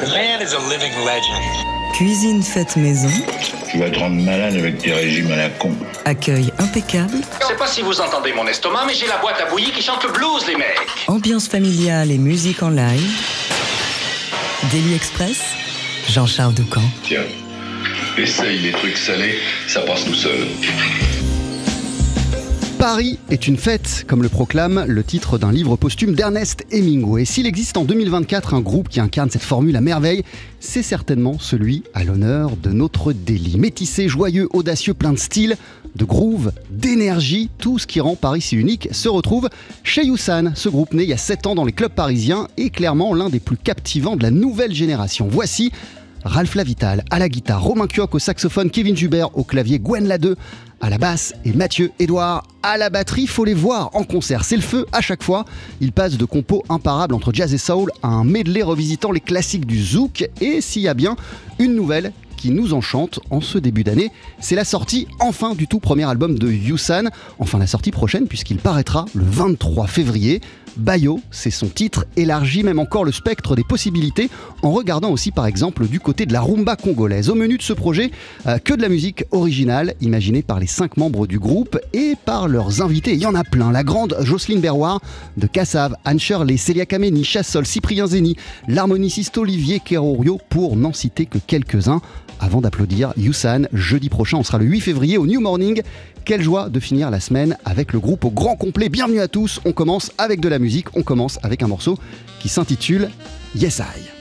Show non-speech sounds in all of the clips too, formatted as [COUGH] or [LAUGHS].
The man is a living legend. Cuisine faite maison. Tu vas te rendre malade avec tes régimes à la con. Accueil impeccable. Je sais pas si vous entendez mon estomac, mais j'ai la boîte à bouillie qui chante le blues, les mecs. Ambiance familiale et musique en live. Daily Express. Jean-Charles Doucan. Tiens, essaye les trucs salés, ça passe tout seul. Paris est une fête, comme le proclame le titre d'un livre posthume d'Ernest Hemingway. S'il existe en 2024 un groupe qui incarne cette formule à merveille, c'est certainement celui à l'honneur de notre délit. Métissé, joyeux, audacieux, plein de style, de groove, d'énergie, tout ce qui rend Paris si unique se retrouve chez Youssan. Ce groupe né il y a 7 ans dans les clubs parisiens est clairement l'un des plus captivants de la nouvelle génération. Voici Ralph Lavital à la guitare, Romain Kioc au saxophone, Kevin Jubert au clavier, Gwen Ladeux à la basse et Mathieu Edouard à la batterie. Faut les voir en concert, c'est le feu à chaque fois. Ils passent de compos imparables entre jazz et soul à un medley revisitant les classiques du zouk et s'il y a bien une nouvelle nous enchante en ce début d'année, c'est la sortie enfin du tout premier album de Yusan, enfin la sortie prochaine puisqu'il paraîtra le 23 février. Bayo, c'est son titre, élargit même encore le spectre des possibilités en regardant aussi par exemple du côté de la rumba congolaise. Au menu de ce projet, euh, que de la musique originale imaginée par les cinq membres du groupe et par leurs invités. Il y en a plein. La grande Jocelyne Berroir de Cassave, Anne Shirley, Célia Kameni, Chassol, Cyprien Zeni, l'harmoniciste Olivier Kerorio pour n'en citer que quelques-uns. Avant d'applaudir Yusan, jeudi prochain, on sera le 8 février au New Morning. Quelle joie de finir la semaine avec le groupe au grand complet. Bienvenue à tous. On commence avec de la musique. On commence avec un morceau qui s'intitule Yes I.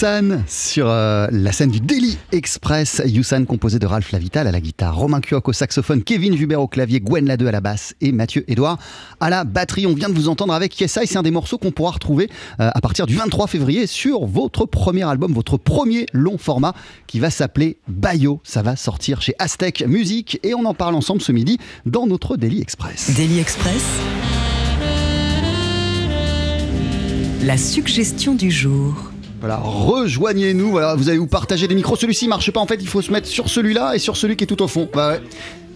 Yusan sur euh, la scène du Daily Express. Yusan composé de Ralph Lavital à la guitare, Romain Cuoc au saxophone, Kevin Jubert au clavier, Gwen Ladeux à la basse et Mathieu Edouard à la batterie. On vient de vous entendre avec Yesai. C'est un des morceaux qu'on pourra retrouver euh, à partir du 23 février sur votre premier album, votre premier long format qui va s'appeler Bayo. Ça va sortir chez Aztec Music et on en parle ensemble ce midi dans notre Daily Express. Daily Express. La suggestion du jour. Voilà, rejoignez-nous. Voilà, vous allez vous partager des micros. Celui-ci marche pas. En fait, il faut se mettre sur celui-là et sur celui qui est tout au fond. Bah ouais.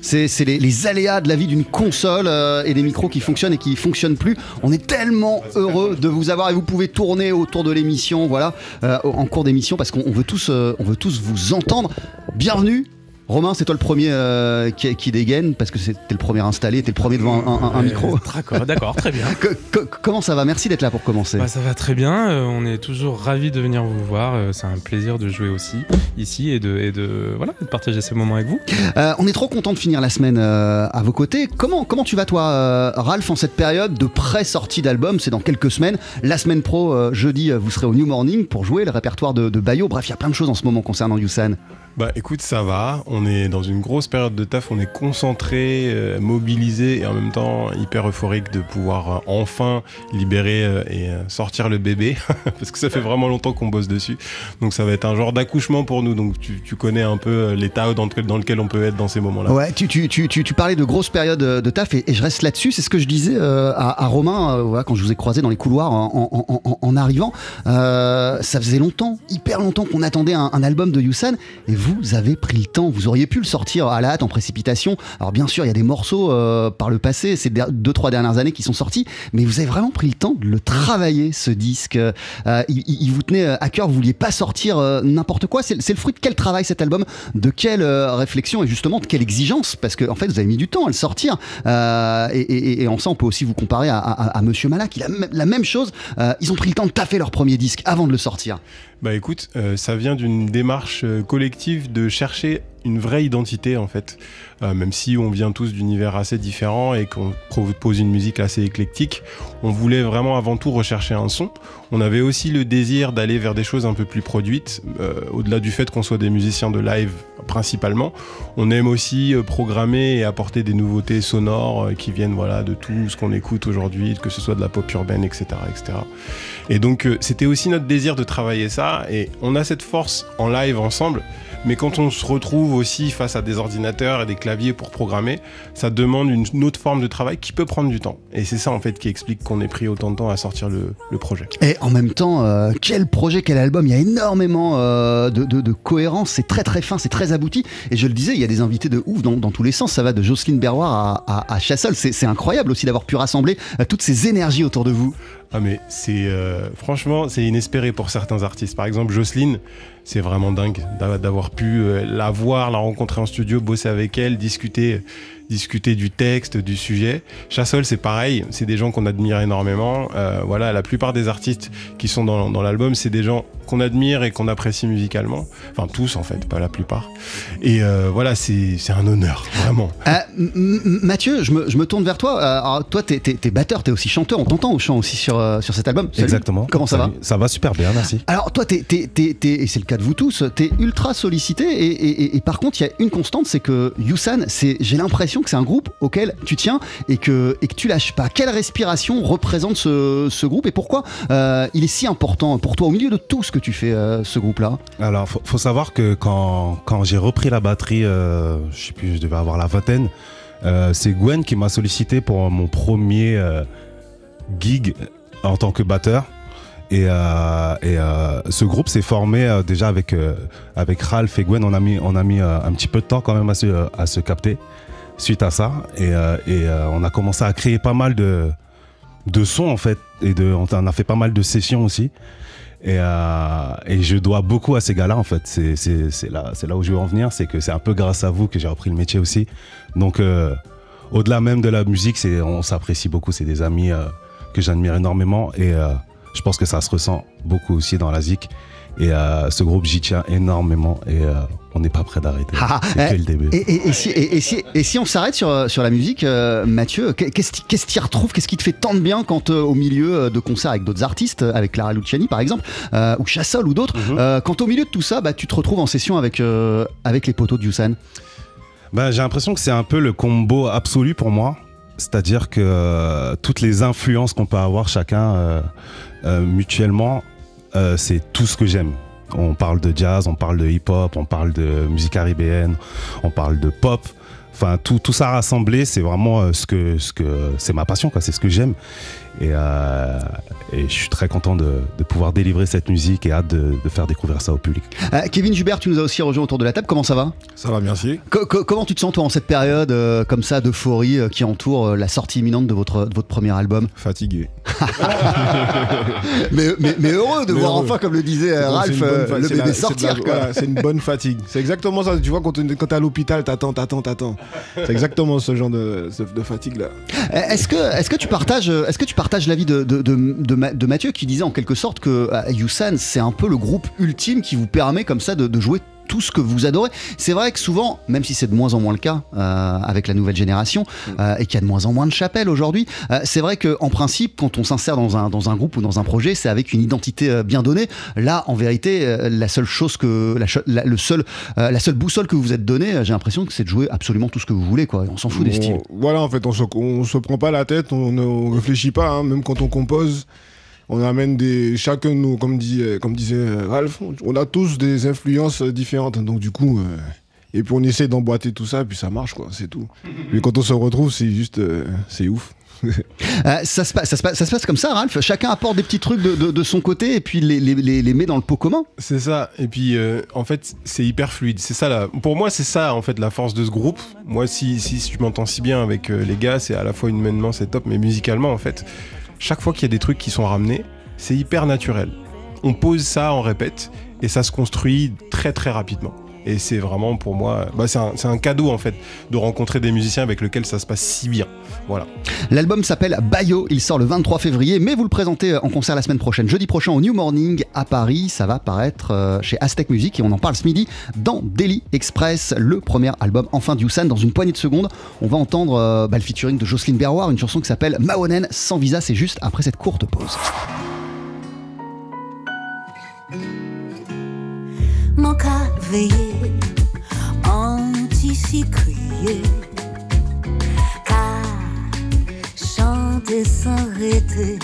C'est c'est les, les aléas de la vie d'une console euh, et des micros qui fonctionnent et qui fonctionnent plus. On est tellement heureux de vous avoir et vous pouvez tourner autour de l'émission, voilà, euh, en cours d'émission parce qu'on on veut tous, euh, on veut tous vous entendre. Bienvenue. Romain, c'est toi le premier euh, qui, qui dégaine parce que c'était le premier installé, t'es le premier devant un, un- un micro. D'accord, d'accord, très bien. [LAUGHS] Que- que- comment ça va? Merci d'être là pour commencer. Bah, ça va très bien, euh, on est toujours ravis de venir vous voir, euh, c'est un plaisir de jouer aussi ici et de, et de, voilà, de partager ces moments avec vous. Euh, on est trop content de finir la semaine euh, à vos côtés. Comment, comment tu vas toi, euh, Ralph, en cette période de pré-sortie d'album? C'est dans quelques semaines. La semaine pro, euh, jeudi, euh, vous serez au New Morning pour jouer le répertoire de, de Bayo. Bref, il y a plein de choses en ce moment concernant Yusan. Bah écoute, ça va. On est dans une grosse période de taf. On est concentré, euh, mobilisé et en même temps hyper euphorique de pouvoir euh, enfin libérer euh, et euh, sortir le bébé [LAUGHS] parce que ça fait vraiment longtemps qu'on bosse dessus. Donc ça va être un genre d'accouchement pour nous. Donc tu, tu connais un peu l'état dans lequel, dans lequel on peut être dans ces moments-là. Ouais, tu, tu, tu, tu, parlais de grosses périodes euh, de taf et, je reste là-dessus. C'est ce que je disais à, Romain quand je vous ai croisé dans les couloirs en, arrivant. Ça faisait longtemps, hyper longtemps qu'on attendait un, album de Yusan et vous avez pris le temps. Vous auriez pu le sortir à la hâte en précipitation. Alors bien sûr, il y a des morceaux euh, par le passé, ces deux trois dernières années qui sont sortis, mais vous avez vraiment pris le temps de le travailler ce disque. Euh, il, vous tenait à cœur. Vous vouliez pas sortir euh, n'importe quoi. C'est le fruit de quel travail cet album? De quelle euh, réflexion et justement de quelle exigence? Parce que en fait, vous avez mis du temps à le sortir. Euh, et, et- en ça, on peut aussi vous comparer à, à- Monsieur Malak. Il a la même chose. Euh, ils ont pris le temps de taffer leur premier disque avant de le sortir. Bah écoute, euh, ça vient d'une démarche euh, de chercher une vraie identité en fait. Euh, même si on vient tous d'univers assez différents et qu'on propose une musique assez éclectique, on voulait vraiment avant tout rechercher un son. On avait aussi le désir d'aller vers des choses un peu plus produites, euh, au-delà du fait qu'on soit des musiciens de live principalement. On aime aussi euh, programmer et apporter des nouveautés sonores qui viennent voilà de tout ce qu'on écoute aujourd'hui, que ce soit de la pop urbaine, etc., etc. Et donc c'était aussi notre désir de travailler ça et on a cette force en live ensemble. Mais quand on se retrouve aussi face à des ordinateurs et des claviers pour programmer, ça demande une, autre forme de travail qui peut prendre du temps. Et c'est ça en fait qui explique qu'on ait pris autant de temps à sortir le, projet. Et en même temps, euh, quel projet, quel album Il y a énormément euh, de, cohérence. C'est très très fin, c'est très abouti. Et je le disais, il y a des invités de ouf dans, tous les sens. Ça va de Jocelyne Berroir à, à, à Chassol. C'est c'est incroyable aussi d'avoir pu rassembler euh, toutes ces énergies autour de vous. Ah mais c'est euh, franchement c'est inespéré pour certains artistes. Par exemple Jocelyne, c'est vraiment dingue d'a- d'avoir pu euh, la voir, la rencontrer en studio, bosser avec elle, discuter du texte, du sujet. Chassol, c'est pareil, c'est des gens qu'on admire énormément. Euh, voilà, la plupart des artistes qui sont dans l'album, c'est des gens qu'on admire et qu'on apprécie musicalement. Enfin, tous en fait, pas la plupart. Et euh, voilà, c'est un honneur, vraiment. Euh, Mathieu, je me, je me tourne vers toi. Euh, alors, toi, t'es es, batteur, t'es aussi chanteur. On t'entend au chant aussi sur, euh, sur cet album. Salut. Exactement. Comment ça va. Ça va super bien, merci. Alors toi, t'es, et c'est le cas de vous tous, t'es ultra sollicité et, et- et- et par contre, il y a une constante, c'est que Yusan, j'ai l'impression que c'est un groupe auquel tu tiens et que, et que tu lâches pas. Quelle respiration représente ce, ce groupe et pourquoi il est si important pour toi au milieu de tout ce que tu fais, euh, ce groupe-là Alors, faut, faut savoir que quand, quand j'ai repris la batterie, euh, je sais plus, je devais avoir la vingtaine, euh, c'est Gwen qui m'a sollicité pour mon premier euh, gig en tant que batteur. Et, et, ce groupe s'est formé déjà avec, avec Ralph et Gwen. On a mis, on a mis un petit peu de temps quand même à se, à se capter suite à ça. Et, et, on a commencé à créer pas mal de, de sons en fait. Et de, on a fait pas mal de sessions aussi. Et, euh, et je dois beaucoup à ces gars-là en fait. C'est, là, où je veux en venir. C'est que c'est un peu grâce à vous que j'ai repris le métier aussi. Donc euh, au-delà même de la musique, on s'apprécie beaucoup. C'est des amis euh, que j'admire énormément. Et je pense que ça se ressent beaucoup aussi dans la zik. Et ce groupe, j'y tiens énormément et on n'est pas prêt d'arrêter. Ah, C'est que le début. Et, et- et si, et- et si- et si on s'arrête sur, sur la musique, euh, Mathieu, qu'est- qu'est-ce qui- retrouves Qu'est-ce qui te fait tant de bien quand euh, au milieu euh, de concerts avec d'autres artistes, euh, avec Clara Luciani par exemple, euh, ou Chassol ou d'autres, Mhm. euh, quand au milieu de tout ça, bah, tu te retrouves en session avec, euh, avec les poteaux de Yusan Ben, j'ai l'impression que c'est un peu le combo absolu pour moi. C'est-à-dire que euh, toutes les influences qu'on peut avoir chacun euh, euh, mutuellement, euh, c'est tout ce que j'aime. On parle de jazz, on parle de hip-hop, on parle de musique caribéenne, on parle de pop. Enfin, tout, tout ça rassemblé, c'est vraiment euh, ce que, ce que c'est ma passion, quoi. C'est ce que j'aime. Et, euh, et je suis très content de, de pouvoir délivrer cette musique et hâte de, de faire découvrir ça au public. Euh, Kevin Jubert, tu nous as aussi rejoint autour de la table. Comment ça va? Ça va, merci. Co- co- Comment tu te sens toi en cette période euh, comme ça d'euphorie euh, qui entoure euh, la sortie imminente de votre, de votre premier album? Fatigué. [LAUGHS] mais, mais- mais heureux de Mais voir heureux. enfin, comme le disait euh, Ralph, euh, le c'est bébé sortir. voilà, C'est une bonne fatigue. C'est exactement ça. Tu vois, quand tu quand t'es à l'hôpital, t'attends, t'attends, t'attends. C'est exactement ce genre de, de fatigue-là. Est-ce que, est que tu partages, est-ce que tu partages l'avis de, de, de, de Ma- de Mathieu qui disait en quelque sorte que euh, Yousan c'est un peu le groupe ultime qui vous permet comme ça de jouer tout ce que vous adorez. C'est vrai que souvent, même si c'est de moins en moins le cas euh, avec la nouvelle génération euh, et qu'il y a de moins en moins de chapelles aujourd'hui, euh, c'est vrai qu'en principe, quand on s'insère dans un, dans un groupe ou dans un projet, c'est avec une identité bien donnée. Là, en vérité, la seule chose que la, le seul, la seule boussole que vous êtes donnée, j'ai l'impression que c'est de jouer absolument tout ce que vous voulez. Quoi. On s'en fout des styles. Voilà, en fait, on se, on se prend pas la tête, on ne réfléchit pas, hein, même quand on compose. On amène des. Chacun de nous, comme, dit, euh, comme disait euh, Ralph, on a tous des influences euh, différentes. Donc, du coup. euh, et puis, on essaie d'emboîter tout ça, puis ça marche, quoi, c'est tout. Mais quand on se retrouve, c'est juste. euh, c'est ouf. [LAUGHS] Euh, ça, se passe, ça, se passe, ça se passe comme ça, Ralph. Chacun apporte des petits trucs de, de- de son côté et puis les, les, les- les met dans le pot commun. C'est ça. Et puis, euh, en fait, c'est hyper fluide. C'est ça, là. Pour moi, c'est ça, en fait, la force de ce groupe. Moi, si, si, si tu m'entends si bien avec euh, les gars, c'est à la fois humainement, c'est top, mais musicalement, en fait, chaque fois qu'il y a des trucs qui sont ramenés, c'est hyper naturel. On pose ça, on répète, et ça se construit très, très rapidement. Et c'est vraiment, pour moi, bah, c'est un, cadeau, en fait, de rencontrer des musiciens avec lesquels ça se passe si bien. Voilà. L'album s'appelle Bayo, il sort le 23 février, mais vous le présentez en concert la semaine prochaine, jeudi prochain au New Morning à Paris. Ça va paraître euh, chez Aztec Music et on en parle ce midi dans Daily Express, le premier album enfin d'Youssan. Dans une poignée de secondes, on va entendre euh, bah, le featuring de Jocelyne Berroir, une chanson qui s'appelle Maonen sans visa. C'est juste après cette courte pause. Mon cas veillé, anti-crier, car chanter sans arrêter,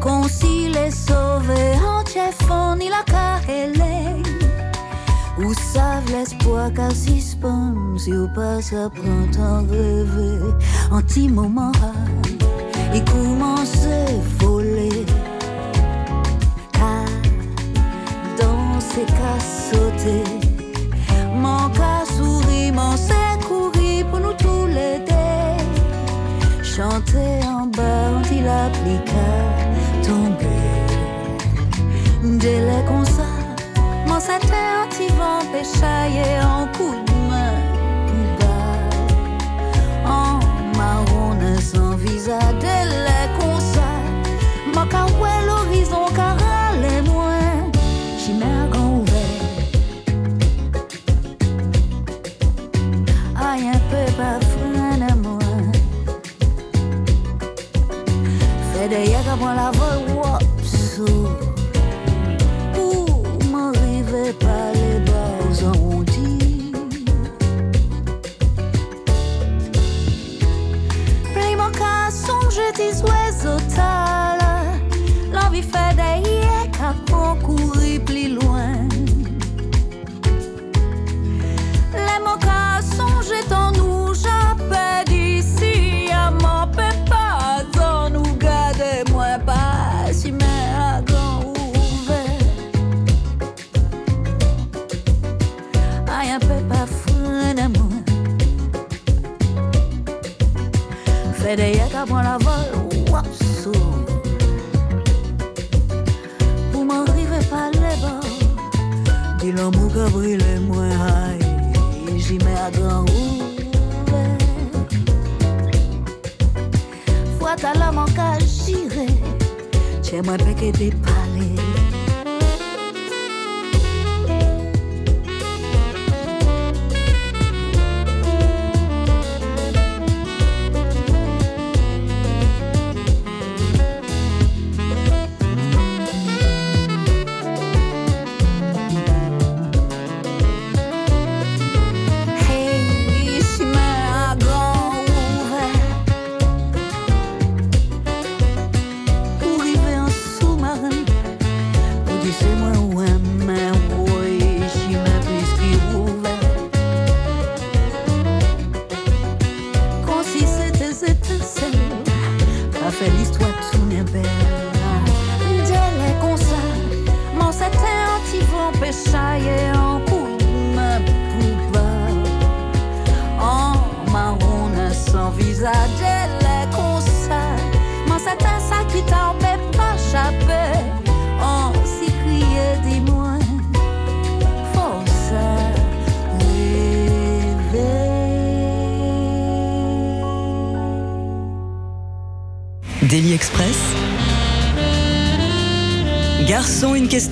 concilier, sauver, entier ni la carrelée. Ou savent l'espoir qu'à suspend, si ou pas ça prend temps rêver, anti-moment, il commence à voler. Danser qu'à sauter. Mon cas sourit, mon courir pour nous tous les deux. Chanter en bas, on dit l'applique à tomber. Délai comme ça, mon c'était anti-vent péchaillé en coup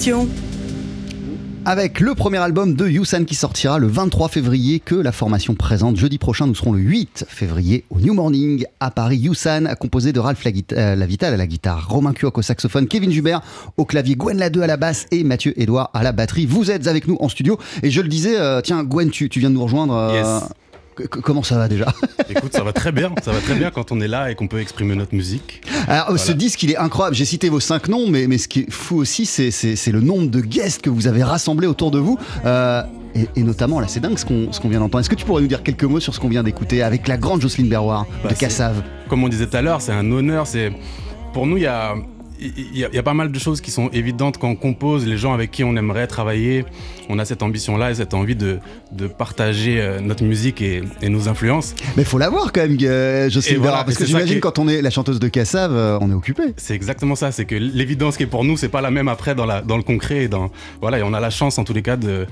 question. Avec le premier album de Yusan qui sortira le 23 février que la formation présente. Jeudi prochain, nous serons le 8 février au New Morning à Paris. Yusan, composé de Ralph euh, Lavital à la guitare, Romain Cuoc au saxophone, Kevin Jubert au clavier, Gwen Ladeux à la basse et Mathieu Edouard à la batterie. Vous êtes avec nous en studio et je le disais, euh, tiens Gwen, tu, tu viens de nous rejoindre. euh, Yes. C- Comment ça va déjà? [LAUGHS] Écoute, ça va très bien. Ça va très bien quand on est là et qu'on peut exprimer notre musique. Alors, ce disque, il est incroyable. J'ai cité vos cinq noms, mais, mais ce qui est fou aussi, c'est, le nombre de guests que vous avez rassemblés autour de vous. Euh, et, et notamment, là, c'est dingue ce qu'on, qu'on vient d'entendre. Est-ce que tu pourrais nous dire quelques mots sur ce qu'on vient d'écouter avec la grande Jocelyne Berroir Bah, de c'est- Cassave Comme on disait tout à l'heure, c'est un honneur. C'est pour nous, il y a, il y, a, il y a pas mal de choses qui sont évidentes quand on compose. Les gens avec qui on aimerait travailler, on a cette ambition-là et cette envie de, de partager euh, notre musique et, et nos influences. Mais faut l'avoir quand même, euh, voilà, Berroir, parce que j'imagine quand on est la chanteuse de Cassave, euh, on est occupé. C'est exactement ça. C'est que l'évidence qui est pour nous, c'est pas la même après dans, la, dans le concret. Et dans, voilà, et on a la chance en tous les cas de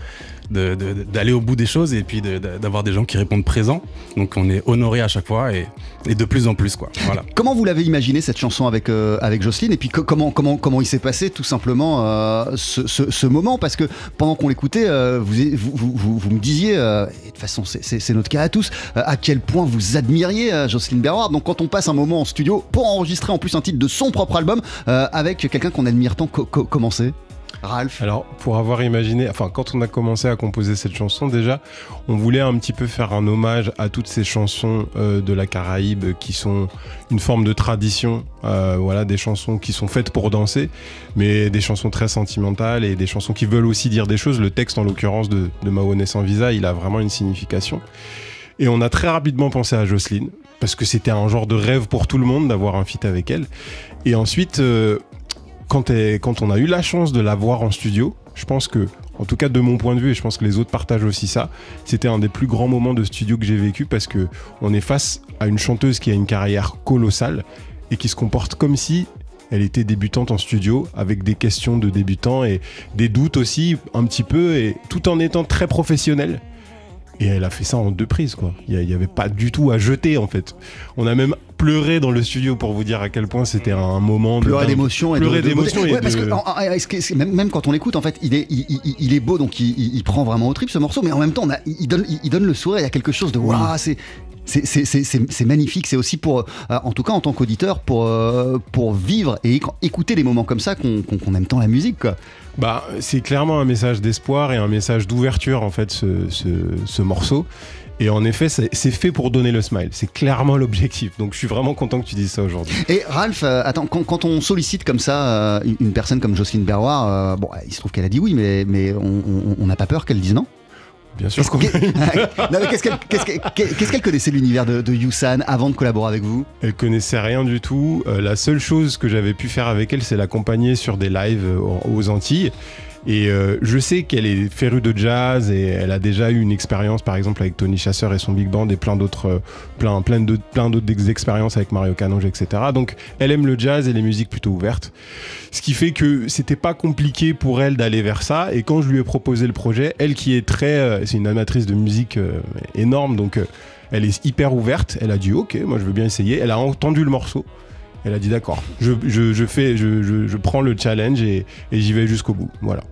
de- de- d'aller au bout des choses et puis d'avoir des gens qui répondent présents. Donc on est honoré à chaque fois et, de plus en plus quoi. Voilà. [LAUGHS] Comment vous l'avez imaginé cette chanson avec, euh, avec Jocelyne? Et puis co- comment, comment, comment il s'est passé tout simplement euh, ce, ce- moment? Parce que pendant qu'on l'écoutait, euh, vous, vous, vous, vous- me disiez, euh, et de toute façon c'est- notre cas à tous, à quel point vous admiriez Jocelyne Berroir. Donc quand on passe un moment en studio pour enregistrer en plus un titre de son propre album avec quelqu'un qu'on admire tant, co- comment c'est? Ralph Alors, pour avoir imaginé, enfin, quand on a commencé à composer cette chanson, déjà, on voulait un petit peu faire un hommage à toutes ces chansons euh, de la Caraïbe qui sont une forme de tradition, euh, voilà, des chansons qui sont faites pour danser, mais des chansons très sentimentales et des chansons qui veulent aussi dire des choses. Le texte, en l'occurrence, de, de sans visa, il a vraiment une signification. Et on a très rapidement pensé à Jocelyne, parce que c'était un genre de rêve pour tout le monde d'avoir un feat avec elle. Et ensuite, euh, quand, on a eu la chance de la voir en studio, je pense que, en tout cas de mon point de vue, et je pense que les autres partagent aussi ça, c'était un des plus grands moments de studio que j'ai vécu parce que on est face à une chanteuse qui a une carrière colossale et qui se comporte comme si elle était débutante en studio avec des questions de débutant et des doutes aussi un petit peu et tout en étant très professionnelle. Et elle a fait ça en deux prises, quoi. Il n'y avait pas du tout à jeter, en fait. On a même pleuré dans le studio pour vous dire à quel point c'était un moment de pleurer d'émotion et de- pleurer d'émotion Ouais, parce que même, quand on l'écoute en fait il est, il, il- il est beau donc il, prend vraiment au trip ce morceau mais en même temps on a- il, donne, il, il donne le sourire il y a quelque chose de waouh c'est magnifique, c'est aussi pour, euh, en tout cas en tant qu'auditeur, pour, euh, pour vivre et éc- écouter les moments comme ça qu'on aime tant la musique. Quoi. Bah, c'est clairement un message d'espoir et un message d'ouverture en fait ce, ce- ce morceau. Et en effet, c'est fait pour donner le smile. C'est clairement [LAUGHS] l'objectif. Donc je suis vraiment content que tu dises ça aujourd'hui. Et Ralph, euh, attends, quand, on sollicite comme ça euh, une- personne comme Jocelyne Berroir, euh, bon, il se trouve qu'elle a dit oui, mais, mais on n'a pas peur qu'elle dise non Bien sûr. Qu'est-ce qu'elle connaissait l'univers de, de Yusan avant de collaborer avec vous? Elle connaissait rien du tout. Euh, la seule chose que j'avais pu faire avec elle, c'est l'accompagner sur des lives euh, aux Antilles. Et euh, je sais qu'elle est férue de jazz et elle a déjà eu une expérience, par exemple, avec Tony Chasseur et son big band et plein d'autres, euh, plein, plein d'autres, plein d'autres ex- expériences avec Mario Canonge, etc. Donc, elle aime le jazz et les musiques plutôt ouvertes. Ce qui fait que c'était pas compliqué pour elle d'aller vers ça. Et quand je lui ai proposé le projet, elle qui est très, euh, c'est une amatrice de musique énorme, donc elle est hyper ouverte. Elle a dit OK, moi je veux bien essayer. Elle a entendu le morceau. Elle a dit d'accord, je, je- je fais, je, je- je prends le challenge et, et j'y vais jusqu'au bout. Voilà.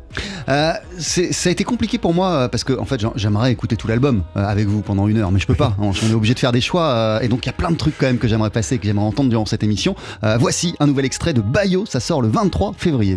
Euh, ça a été compliqué pour moi euh, parce que en fait j'aimerais écouter tout l'album euh, avec vous pendant une heure, mais je peux pas. [LAUGHS] On on est obligé de faire des choix et donc il y a plein de trucs quand même que j'aimerais passer, que j'aimerais entendre durant cette émission. Euh, voici un nouvel extrait de Bayo, ça sort le 23 février.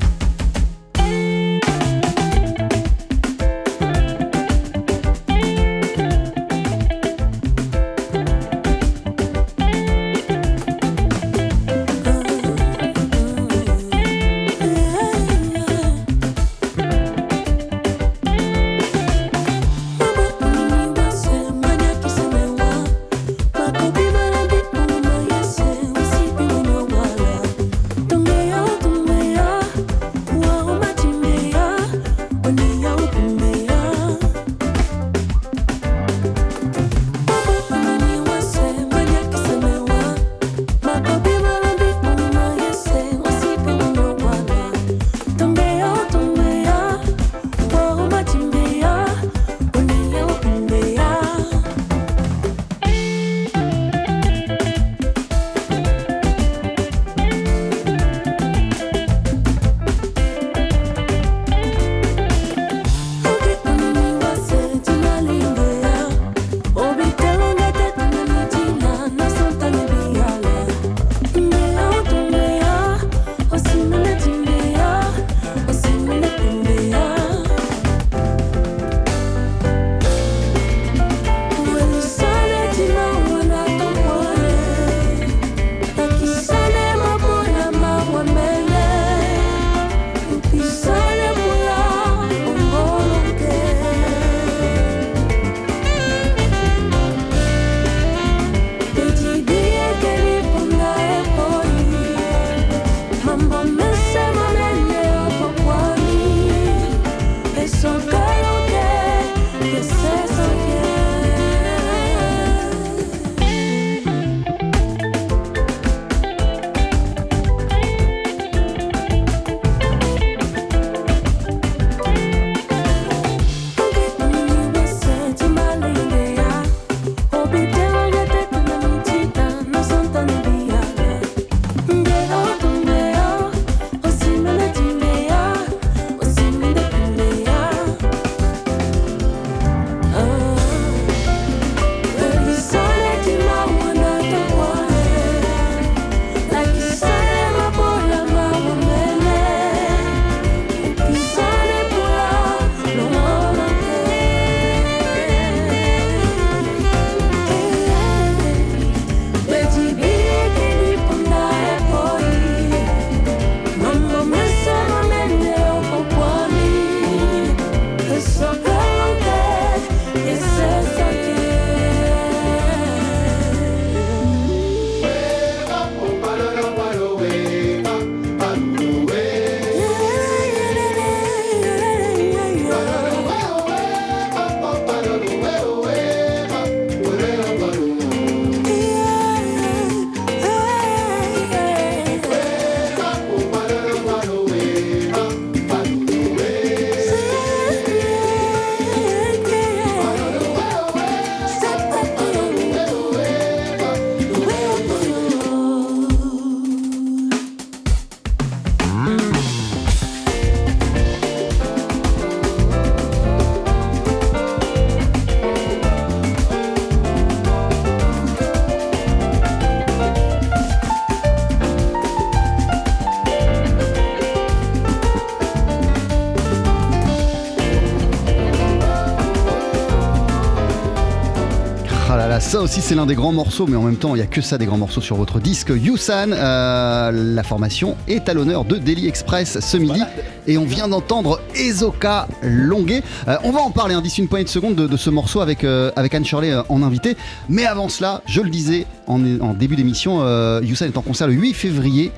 Ça aussi c'est l'un des grands morceaux, mais en même temps il n'y a que ça des grands morceaux sur votre disque. Yusan, euh, la formation est à l'honneur de Daily Express ce midi. Et on vient d'entendre Ezoka Longuet. Euh, on va en parler hein, d'ici une poignée de secondes de, de ce morceau avec, euh, avec Anne Shirley euh, en invité. Mais avant cela, je le disais en, en début d'émission, Yusan est en concert le 8 février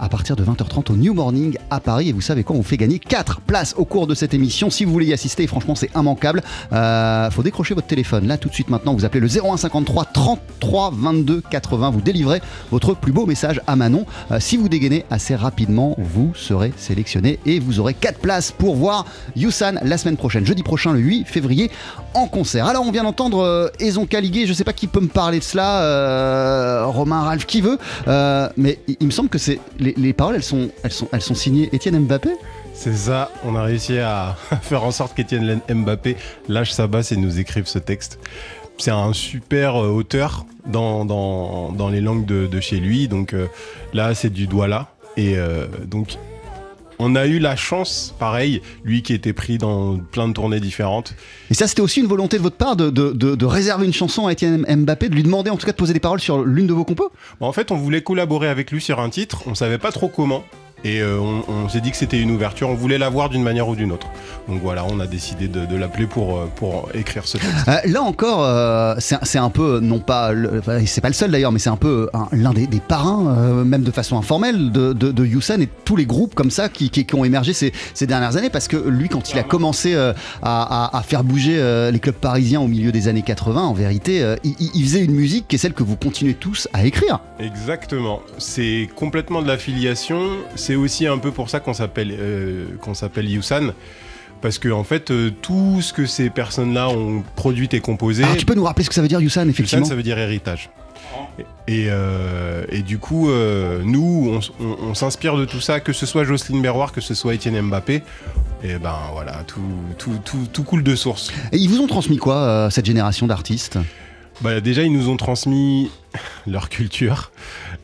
à partir de 20h30 au New Morning à Paris. Et vous savez quoi, on fait gagner 4 places au cours de cette émission. Si vous voulez y assister, franchement, c'est immanquable. Euh, faut décrocher votre téléphone. Là, tout de suite maintenant, vous appelez le 0153 33 22 80. Vous délivrez votre plus beau message à Manon. Euh, si vous dégainez assez rapidement, vous serez sélectionné et vous aurez 4 places pour voir Yusan la semaine prochaine, jeudi prochain, le 8 février, en concert. Alors, on vient d'entendre euh, Ezon Caligué. Je sais pas qui peut me parler de cela. euh, Romain, Ralph, qui veut. Mais il me semble que c'est les, les paroles, elles sont, elles sont, elles sont signées Étienne Mbappé. C'est ça, on a réussi à [LAUGHS] faire en sorte qu'Étienne Mbappé lâche sa basse et nous écrive ce texte. C'est un super euh, auteur dans, dans, dans les langues de, de chez lui, donc euh, là c'est du Douala. Et euh, donc on a eu la chance, pareil, lui qui était pris dans plein de tournées différentes. Et ça, c'était aussi une volonté de votre part de, de- de- de réserver une chanson à Étienne Mbappé, de lui demander en tout cas de poser des paroles sur l'une de vos compos? Bon, en fait, on voulait collaborer avec lui sur un titre, on savait pas trop comment. Et euh, on, on s'est dit que c'était une ouverture, on voulait l'avoir d'une manière ou d'une autre. Donc voilà, on a décidé de, de l'appeler pour, euh, pour écrire ce texte. Euh, Là encore, euh, c'est un peu, non pas, c'est pas le seul d'ailleurs, mais c'est un peu un- l'un des, des parrains, même de façon informelle, de, de, de Youssef et tous les groupes comme ça qui, qui- qui ont émergé ces, ces dernières années. Parce que lui, quand il a commencé à, à- à faire bouger les clubs parisiens au milieu des années 80, en vérité, il, il- il faisait une musique qui est celle que vous continuez tous à écrire. Exactement. C'est complètement de l'affiliation. C'est aussi un peu pour ça qu'on s'appelle euh, qu'on s'appelle Yusan. Parce que en fait, euh, tout ce que ces personnes-là ont produit et composé, Alors, tu peux nous rappeler ce que ça veut dire, Youssef, effectivement Yusan, ça veut dire héritage. Et, euh, et du coup, euh, nous, on, s- on- on s'inspire de tout ça, que ce soit Jocelyne Berroir, que ce soit Étienne Mbappé. Et ben voilà, tout, tout, tout, tout coule de source. Et ils vous ont transmis quoi, euh, cette génération d'artistes? Bah, déjà, ils nous ont transmis leur culture.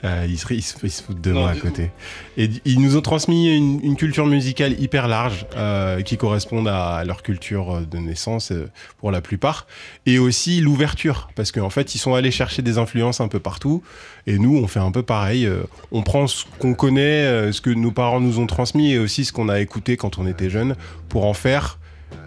Euh, ils, se, ils se- ils se foutent de moi à côté. Et ils nous ont transmis une, une culture musicale hyper large euh, qui correspond à leur culture de naissance euh, pour la plupart. Et aussi l'ouverture. Parce qu'en fait, ils sont allés chercher des influences un peu partout. Et nous, on fait un peu pareil. Euh, on prend ce qu'on connaît, euh, ce que nos parents nous ont transmis et aussi ce qu'on a écouté quand on était jeune pour en faire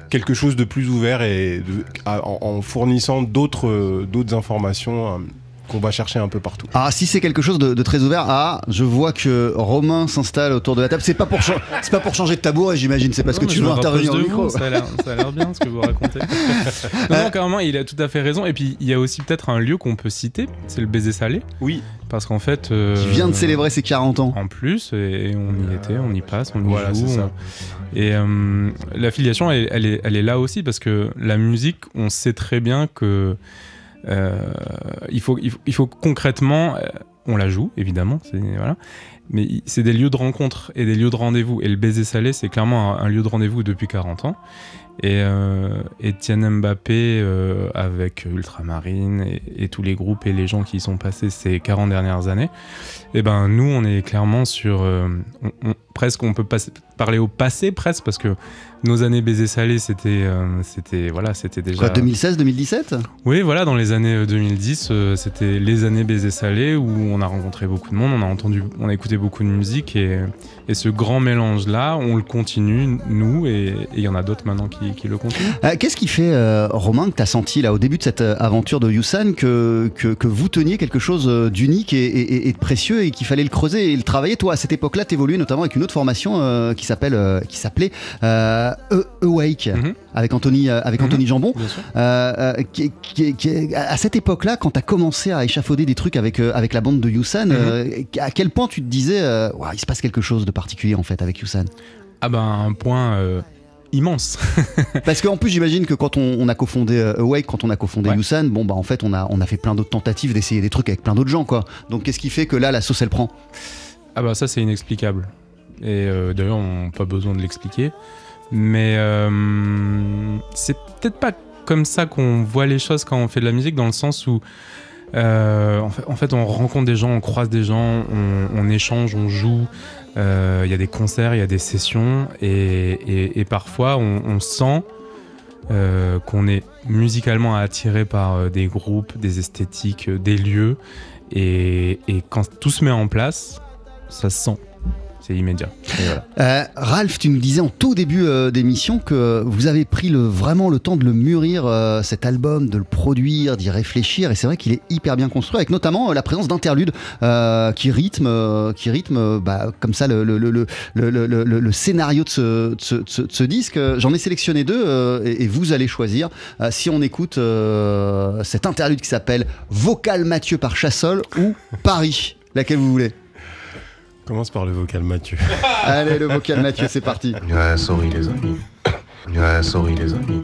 quelque chose de plus ouvert et de- en, en fournissant d'autres euh, d'autres informations euh, qu'on va chercher un peu partout. Ah, si c'est quelque chose de, de très ouvert, ah, je vois que Romain s'installe autour de la table. C'est pas pour c'est pas pour changer de tabouret, j'imagine. C'est parce Non, que tu veux intervenir au de micro. vous, Ça a l'air- ça a l'air bien ce que vous racontez. [LAUGHS] non, non, carrément, il a tout à fait raison. Et puis, il y a aussi peut-être un lieu qu'on peut citer, c'est le baiser salé. Oui. Parce qu'en fait. euh, Qui vient de célébrer ses 40 ans. En plus, et on y était, on y passe, on y Voilà, joue. c'est ça. on- Et euh, l'affiliation, elle, elle est, elle est là aussi parce que la musique, on sait très bien que il, faut, il, faut, il faut concrètement, euh, on la joue évidemment, voilà, mais c'est des lieux de rencontre et des lieux de rendez-vous. Et le baiser salé, c'est clairement un, lieu de rendez-vous depuis 40 ans. Et euh, Étienne Mbappé euh, avec Ultramarine et, tous les groupes et les gens qui y sont passés ces 40 dernières années, et ben nous on est clairement sur euh, presque on peut passer- parler au passé presque parce que nos années baiser salé c'était euh, c'était voilà c'était déjà Quoi, 2016, 2017 oui, voilà, dans les années euh, 2010, euh, c'était les années baiser salé où on a rencontré beaucoup de monde, on a entendu, on a écouté beaucoup de musique et, et ce grand mélange-là, on le continue, nous, et il y en a d'autres maintenant qui, qui le continuent. Euh, Qu'est-ce qui fait, euh, Romain, que tu as senti là au début de cette euh, aventure de Yusan que, que, que vous teniez quelque chose euh, d'unique et, et- et de précieux et qu'il fallait le creuser et le travailler? Toi, à cette époque-là, tu évoluais notamment avec une autre formation euh, qui s'appelle, euh, qui s'appelait euh, E- Awake avec Anthony, euh, avec Anthony Jambon. Qui- qui- qui- à cette époque-là, quand tu as commencé à échafauder des trucs avec, avec la bande de Yusan, euh, à quel point tu te disais, il se passe quelque chose de particulier en fait avec Yusan Ah ben un point immense. [LAUGHS] Parce qu'en plus, j'imagine que quand on, on a cofondé euh, Awake, quand on a cofondé Yusan, bon bah en fait, on a, on a fait plein d'autres tentatives d'essayer des trucs avec plein d'autres gens, quoi. Donc qu'est-ce qui fait que là, la sauce elle prend? Ah bah ça c'est inexplicable. Et euh, d'ailleurs on n'a pas besoin de l'expliquer. Mais euh, c'est peut-être pas comme ça qu'on voit les choses quand on fait de la musique, dans le sens où euh, en, fait, on rencontre des gens, on croise des gens, on, échange, on joue. Il y a des concerts, il y a des sessions, et, parfois on, sent qu'on est musicalement attiré par des groupes, des esthétiques, des lieux. Et, et quand tout se met en place, ça se sent. C'est immédiat. Euh, Ralph, tu nous disais en tout début euh, d'émission que vous avez pris vraiment le temps de le mûrir, euh, cet album, de le produire, d'y réfléchir. Et c'est vrai qu'il est hyper bien construit, avec notamment la présence d'interludes qui rythment, qui rythment euh, bah, comme ça le, scénario de ce, disque. J'en ai sélectionné deux et, vous allez choisir. Si on écoute cet interlude qui s'appelle Vocal Mathieu par Chassol ou Paris, laquelle vous voulez? Commence par le vocal Mathieu. [LAUGHS] Allez, le vocal Mathieu, c'est parti. Ouais, sorry les amis. Ouais, sorry les amis.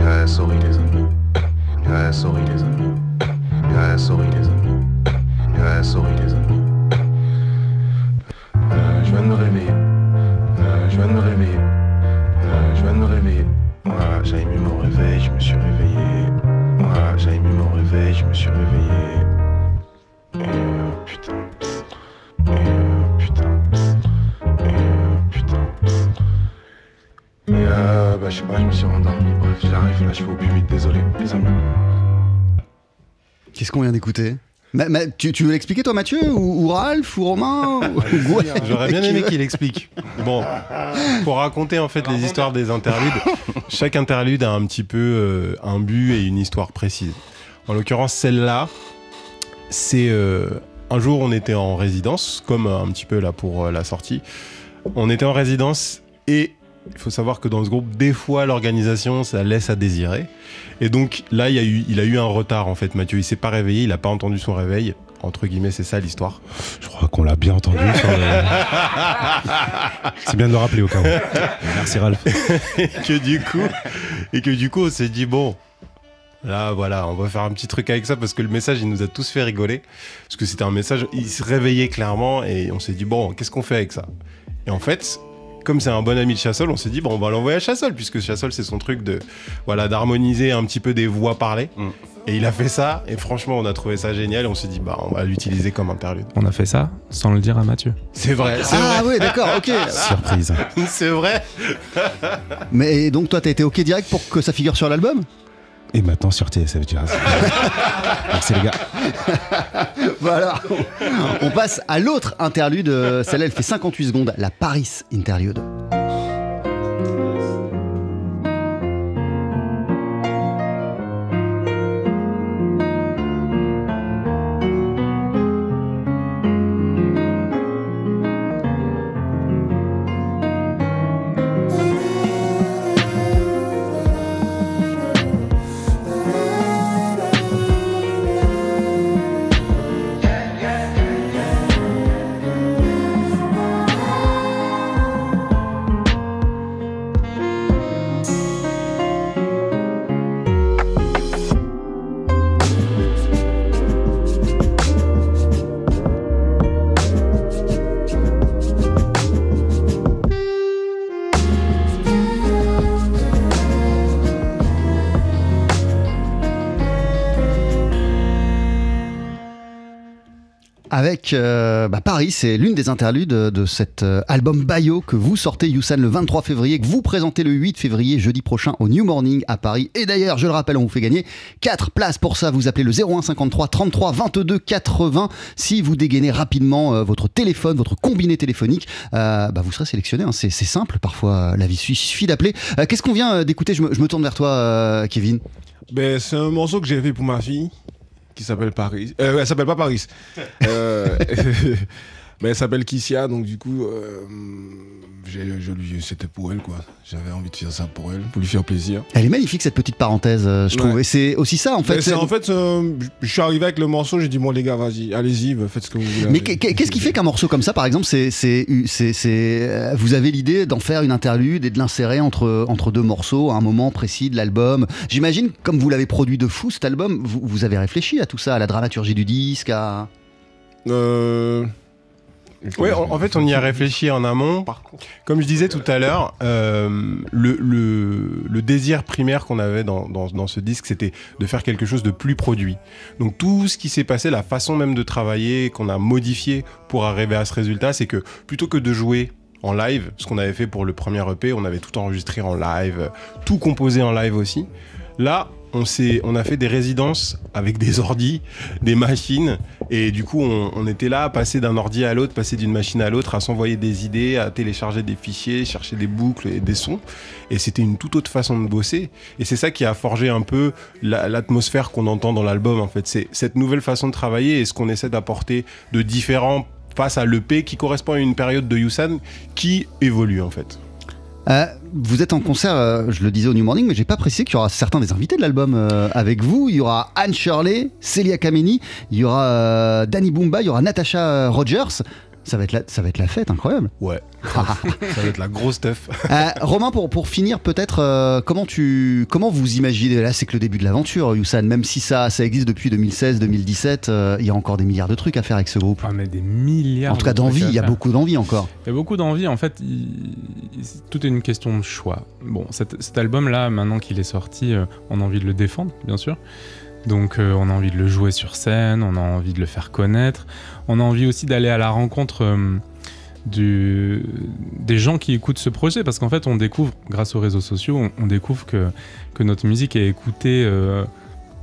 Ouais, sorry les amis. Ouais, sorry les amis. Ouais, sorry les amis. Ouais, sorry les amis. Euh, je viens de me réveiller. Euh, je viens de me réveiller. Euh, je viens de me réveiller. Voilà, j'avais mis mon réveil, je me suis réveillé. Voilà, j'avais mis mon réveil, je me suis réveillé. Bah je sais pas, je me suis rendormi. Bref, j'arrive là, je fais au plus vite, désolé, les amis. Qu'est-ce qu'on vient d'écouter? Ma- ma- tu, tu veux l'expliquer toi Mathieu? Ou, ou Ralph? Ou Romain? [LAUGHS] Ou Gwen J'aurais bien aimé qu'il explique. Bon, pour raconter en fait les histoires des interludes, chaque interlude a un petit peu euh, un but et une histoire précise. En l'occurrence, celle-là, c'est euh, un jour on était en résidence, comme euh, un petit peu là pour euh, la sortie. On était en résidence et il faut savoir que dans ce groupe, des fois l'organisation ça laisse à désirer. Et donc là, il, y a eu, il a eu un retard en fait, Mathieu. Il s'est pas réveillé, il a pas entendu son réveil. Entre guillemets, c'est ça l'histoire. Je crois qu'on l'a bien entendu. le- C'est bien de le rappeler au cas où. Merci Ralph. [LAUGHS] et que du coup, et que du coup, on s'est dit bon, là voilà, on va faire un petit truc avec ça parce que le message, il nous a tous fait rigoler parce que c'était un message, il se réveillait clairement et on s'est dit bon, qu'est-ce qu'on fait avec ça? Et en fait. Comme c'est un bon ami de Chassol, on s'est dit bon, on va l'envoyer à Chassol puisque Chassol c'est son truc de voilà d'harmoniser un petit peu des voix parlées. Et il a fait ça et franchement on a trouvé ça génial et on s'est dit bah on va l'utiliser comme interlude. On a fait ça sans le dire à Mathieu. C'est vrai. c'est Ah vrai. oui, d'accord, ok. [LAUGHS] Surprise. c'est vrai. Mais donc toi t'as été ok direct pour que ça figure sur l'album? Et maintenant sur TSF Jazz. [LAUGHS] Merci les gars. [LAUGHS] Voilà. On passe à l'autre interlude. euh, Celle-là elle fait 58 secondes, la Paris interlude. Euh, bah, Paris, c'est l'une des interludes de cet euh, album Bayo que vous sortez, Youssan, le 23 février, que vous présentez le 8 février, jeudi prochain, au New Morning à Paris. Et d'ailleurs, je le rappelle, on vous fait gagner 4 places pour ça. Vous appelez le 01 53 33 22 80. Si vous dégainez rapidement euh, votre téléphone, votre combiné téléphonique, bah, vous serez sélectionné. hein. C'est simple, parfois la vie suffit d'appeler. Qu'est-ce qu'on vient d'écouter? Je me, tourne vers toi, Kevin. Ben, c'est un morceau que j'ai fait pour ma fille qui s'appelle Paris. Euh, elle s'appelle pas Paris. [LAUGHS] Euh, [LAUGHS] ben, elle s'appelle Kissia, donc du coup, euh, j'ai- je lui, c'était pour elle quoi. J'avais envie de faire ça pour elle, pour lui faire plaisir. Elle est magnifique cette petite parenthèse, euh, je trouve. Et c'est aussi ça, en fait. Ben, c'est c'est- en fait, euh, je suis arrivé avec le morceau, j'ai dit bon les gars, vas-y, allez-y, faites ce que vous voulez. Mais qu'est- qu'est-ce qui fait qu'un morceau comme ça, par exemple, c'est, c'est, c'est, c'est- euh, vous avez l'idée d'en faire une interlude et de l'insérer entre, entre deux morceaux à un moment précis de l'album? J'imagine, comme vous l'avez produit de fou cet album, vous, vous avez réfléchi à tout ça, à la dramaturgie du disque, à... Euh... Ouais, en, fait, on y a réfléchi en amont. Comme je disais tout à l'heure, euh, le, le- le désir primaire qu'on avait dans, dans- dans ce disque, c'était de faire quelque chose de plus produit. Donc tout ce qui s'est passé, la façon même de travailler, qu'on a modifié pour arriver à ce résultat, c'est que plutôt que de jouer en live, ce qu'on avait fait pour le premier EP, on avait tout enregistré en live, tout composé en live aussi. Là, on, on a fait des résidences avec des ordis, des machines, et du coup, on, était là à passer d'un ordi à l'autre, passer d'une machine à l'autre, à s'envoyer des idées, à télécharger des fichiers, chercher des boucles et des sons. Et c'était une toute autre façon de bosser. Et c'est ça qui a forgé un peu la- l'atmosphère qu'on entend dans l'album, en fait. C'est cette nouvelle façon de travailler et ce qu'on essaie d'apporter de différent face à l'EP qui correspond à une période de Yusan qui évolue, en fait. Euh, vous êtes en concert, euh, je le disais au New Morning, mais j'ai pas précisé qu'il y aura certains des invités de l'album euh, avec vous. Il y aura Anne Shirley, Celia Kameni, il y aura euh, Danny Boomba, il y aura Natasha Rogers. Ça va être la, ça va être la fête, incroyable. Ouais. [LAUGHS] ça va être la grosse teuf. [LAUGHS] Euh, Romain, pour, pour finir, peut-être, euh, comment, tu, comment vous imaginez Là, c'est que le début de l'aventure, Youssan. Même si ça, ça existe depuis 2016-2017, euh, il y a encore des milliards de trucs à faire avec ce groupe. Ah, mais des milliards. En tout cas, d'envie, il y a beaucoup d'envie encore. Il y a beaucoup d'envie. En fait, il- tout est une question de choix. Bon, cet, cet album-là, maintenant qu'il est sorti, euh, on a envie de le défendre, bien sûr. Donc, euh, on a envie de le jouer sur scène, on a envie de le faire connaître. On a envie aussi d'aller à la rencontre euh, du, des gens qui écoutent ce projet. Parce qu'en fait, on découvre, grâce aux réseaux sociaux, on, on découvre que, que notre musique est écoutée euh,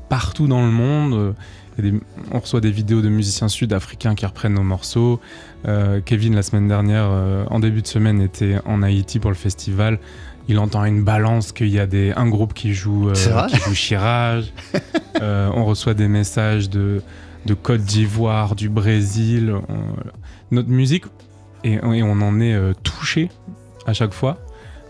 partout dans le monde. Des- on reçoit des vidéos de musiciens sud-africains qui reprennent nos morceaux. Euh, Kevin, la semaine dernière, en début de semaine, était en Haïti pour le festival. Il entend une balance qu'il y a des, un groupe qui joue, euh, qui Chirage. [LAUGHS] Euh, on reçoit des messages de, de Côte d'Ivoire, du Brésil. On- notre musique, et, et on en est euh, touché à chaque fois.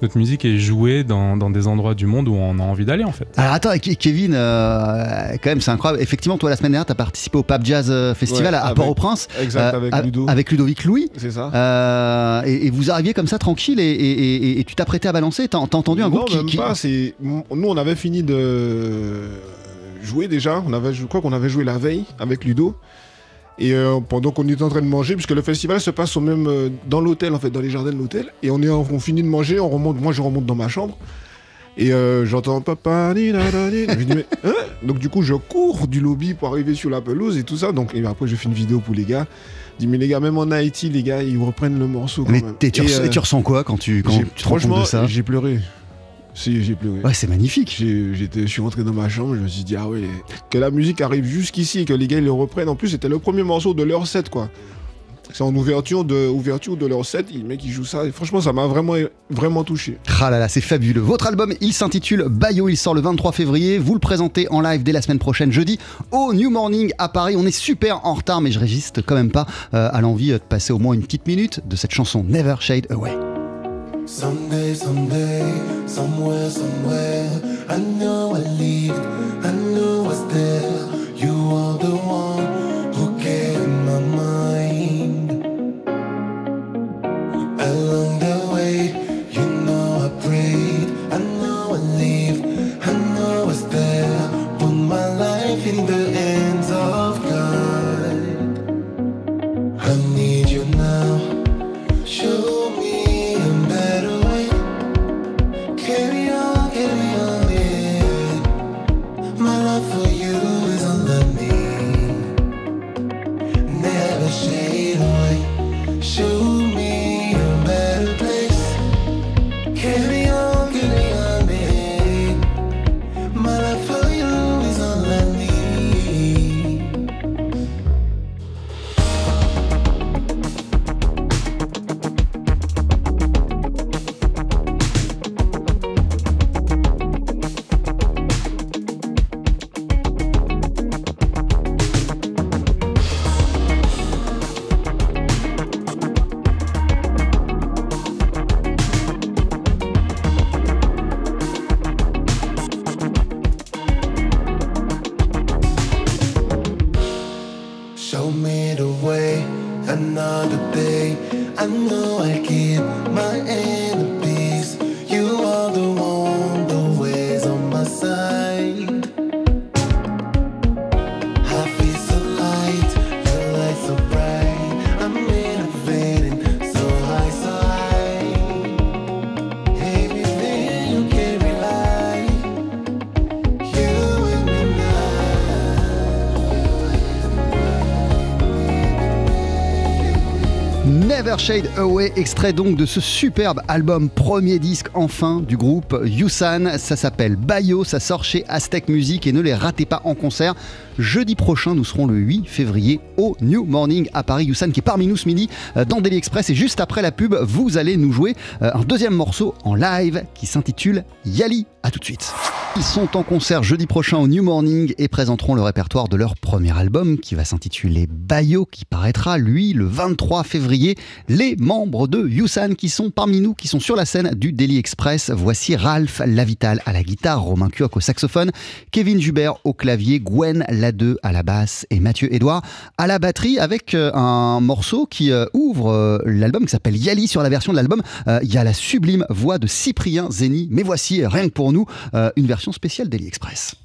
Notre musique est jouée dans, dans des endroits du monde où on a envie d'aller en fait. Alors attends, Ke- Kevin, euh, quand même, c'est incroyable. Effectivement, toi, la semaine dernière, tu as participé au Pape Jazz euh, Festival Ouais, à, à avec- Port-au-Prince. exact, avec a- Ludo. Avec Ludovic Louis. C'est ça. Euh, et, et vous arriviez comme ça tranquille et, et- et- et tu t'apprêtais à balancer. T'as entendu un non, groupe qui. même qui- pas. Nous, on avait fini de jouer déjà. On avait, je crois qu'on avait joué la veille avec Ludo. Et euh, pendant qu'on était en train de manger, puisque le festival se passe au même euh, dans l'hôtel en fait, dans les jardins de l'hôtel. Et on est, en- on finit de manger, on remonte. Moi, je remonte dans ma chambre. Et euh, j'entends papa. ni, na, na, ni. Je dis, mais, hein? Donc du coup, je cours du lobby pour arriver sur la pelouse et tout ça. Donc et après, je fais une vidéo pour les gars. Je dis mais les gars, même en Haïti, les gars, ils reprennent le morceau. Quand Mais même. tu, Et, ressens quoi quand tu, quand tu te rends compte franchement, de ça? j'ai pleuré. Si, j'ai pleuré. Ouais, c'est magnifique. Je suis rentré dans ma chambre, je me suis dit, ah ouais, que la musique arrive jusqu'ici et que les gars ils le reprennent. En plus, c'était le premier morceau de leur set, quoi. C'est en ouverture de, ouverture de leur set, les mecs ils jouent ça. Et franchement, ça m'a vraiment, vraiment touché. Ah là là, c'est fabuleux. Votre album, il s'intitule Bayo, il sort le 23 février. Vous le présentez en live dès la semaine prochaine, jeudi, au New Morning à Paris. On est super en retard, mais je résiste quand même pas euh, à l'envie de passer au moins une petite minute de cette chanson Never Shade Away. Someday, someday, somewhere, somewhere, I know I lived, I know I was there. You are the one who in my mind. Along the way, you know I prayed, I know I lived, I know I was there. Put my life in the Never Shade Away, extrait donc de ce superbe album premier disque enfin du groupe Yusan. Ça s'appelle Bayo, ça sort chez Aztec Music et ne les ratez pas en concert. Jeudi prochain, nous serons le 8 février au New Morning à Paris. Yusan qui est parmi nous ce midi euh, dans Daily Express. Et juste après la pub, vous allez nous jouer euh, un deuxième morceau en live qui s'intitule Yali. A tout de suite. Ils sont en concert jeudi prochain au New Morning et présenteront le répertoire de leur premier album qui va s'intituler Bayo, qui paraîtra lui le 23 février. Les membres de Yusan qui sont parmi nous, qui sont sur la scène du Daily Express. Voici Ralph Lavital à la guitare, Romain Cuoc au saxophone, Kevin Jubert au clavier, Gwen Ladeux à la basse et Mathieu Edouard à la batterie avec euh, un morceau qui euh, ouvre euh, l'album qui s'appelle Yali. Sur la version de l'album, il y a la sublime voix de Cyprien Zeni. Mais voici, rien que pour nous, une version spéciale Daily Express.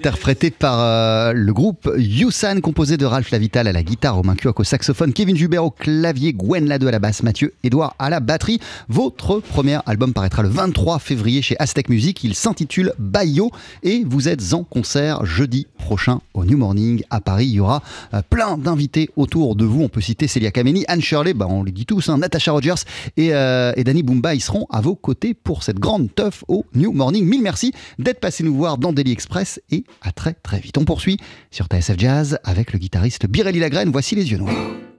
Interprété par euh, le groupe Yusan, composé de Ralph Lavital à la guitare, Romain Cuoc au saxophone, Kevin Jubert au clavier, Gwen Lado à la basse, Mathieu Edouard à la batterie. Votre premier album paraîtra le 23 février chez Aztec Music. Il s'intitule Bayo et vous êtes en concert jeudi prochain au New Morning à Paris. Il y aura euh, plein d'invités autour de vous. On peut citer Célia Kameni, Anne Shirley, bah, on les dit tous, hein, Natasha Rogers et, euh, et Danny Boomba. Ils seront à vos côtés pour cette grande teuf au New Morning. Mille merci d'être passé nous voir dans Daily Express et à très très vite. On poursuit sur TSF Jazz avec le guitariste Birelli Lagraine. Voici les yeux noirs.